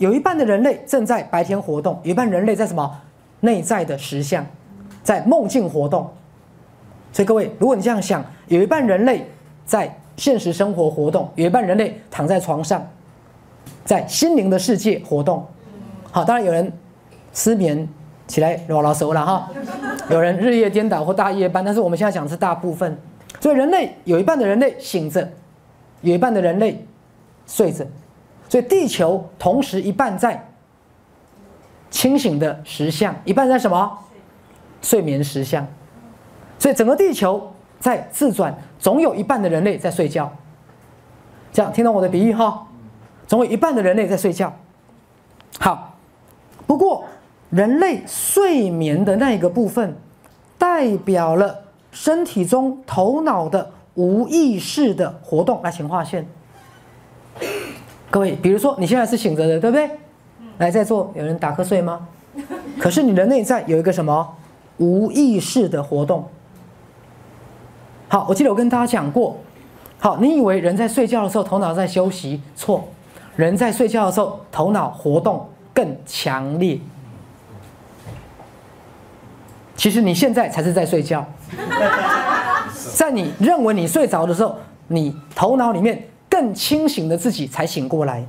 有一半的人类正在白天活动，有一半人类在什么内在的实相，在梦境活动。所以各位，如果你这样想，有一半人类在现实生活活动，有一半人类躺在床上，在心灵的世界活动。好，当然有人失眠起来老老熟了哈，有人日夜颠倒或大夜班，但是我们现在讲的是大部分。所以人类有一半的人类醒着，有一半的人类睡着。所以地球同时一半在清醒的实相，一半在什么睡眠实相。所以整个地球在自转，总有一半的人类在睡觉。这样听懂我的比喻哈？总有一半的人类在睡觉。好，不过人类睡眠的那个部分，代表了身体中头脑的无意识的活动。来，请画线。各位，比如说你现在是醒着的，对不对？来，在座有人打瞌睡吗？可是你的内在有一个什么无意识的活动？好，我记得我跟大家讲过，好，你以为人在睡觉的时候头脑在休息，错，人在睡觉的时候头脑活动更强烈。其实你现在才是在睡觉，在你认为你睡着的时候，你头脑里面更清醒的自己才醒过来。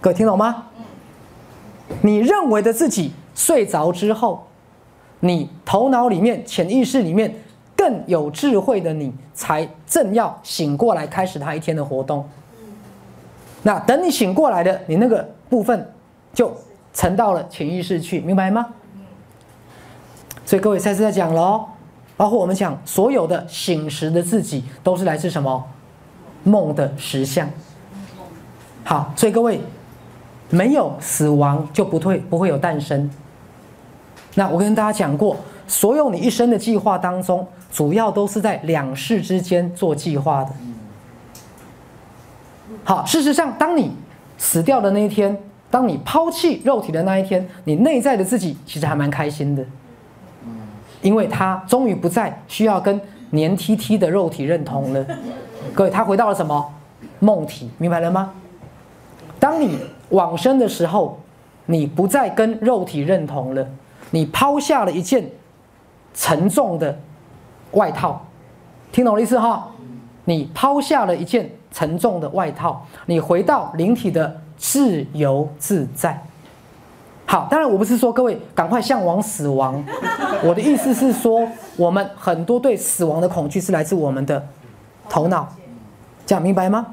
各位听懂吗？你认为的自己睡着之后，你头脑里面潜意识里面。更有智慧的你，才正要醒过来，开始他一天的活动。那等你醒过来的，你那个部分就沉到了潜意识去，明白吗？所以各位再次在讲喽，包括我们讲所有的醒时的自己，都是来自什么梦的实相。好，所以各位没有死亡，就不会不会有诞生。那我跟大家讲过，所有你一生的计划当中。主要都是在两世之间做计划的。好，事实上，当你死掉的那一天，当你抛弃肉体的那一天，你内在的自己其实还蛮开心的，因为他终于不再需要跟黏 T T 的肉体认同了。各位，他回到了什么梦体？明白了吗？当你往生的时候，你不再跟肉体认同了，你抛下了一件沉重的。外套，听懂我意思哈？你抛下了一件沉重的外套，你回到灵体的自由自在。好，当然我不是说各位赶快向往死亡，我的意思是说，我们很多对死亡的恐惧是来自我们的头脑，讲明白吗？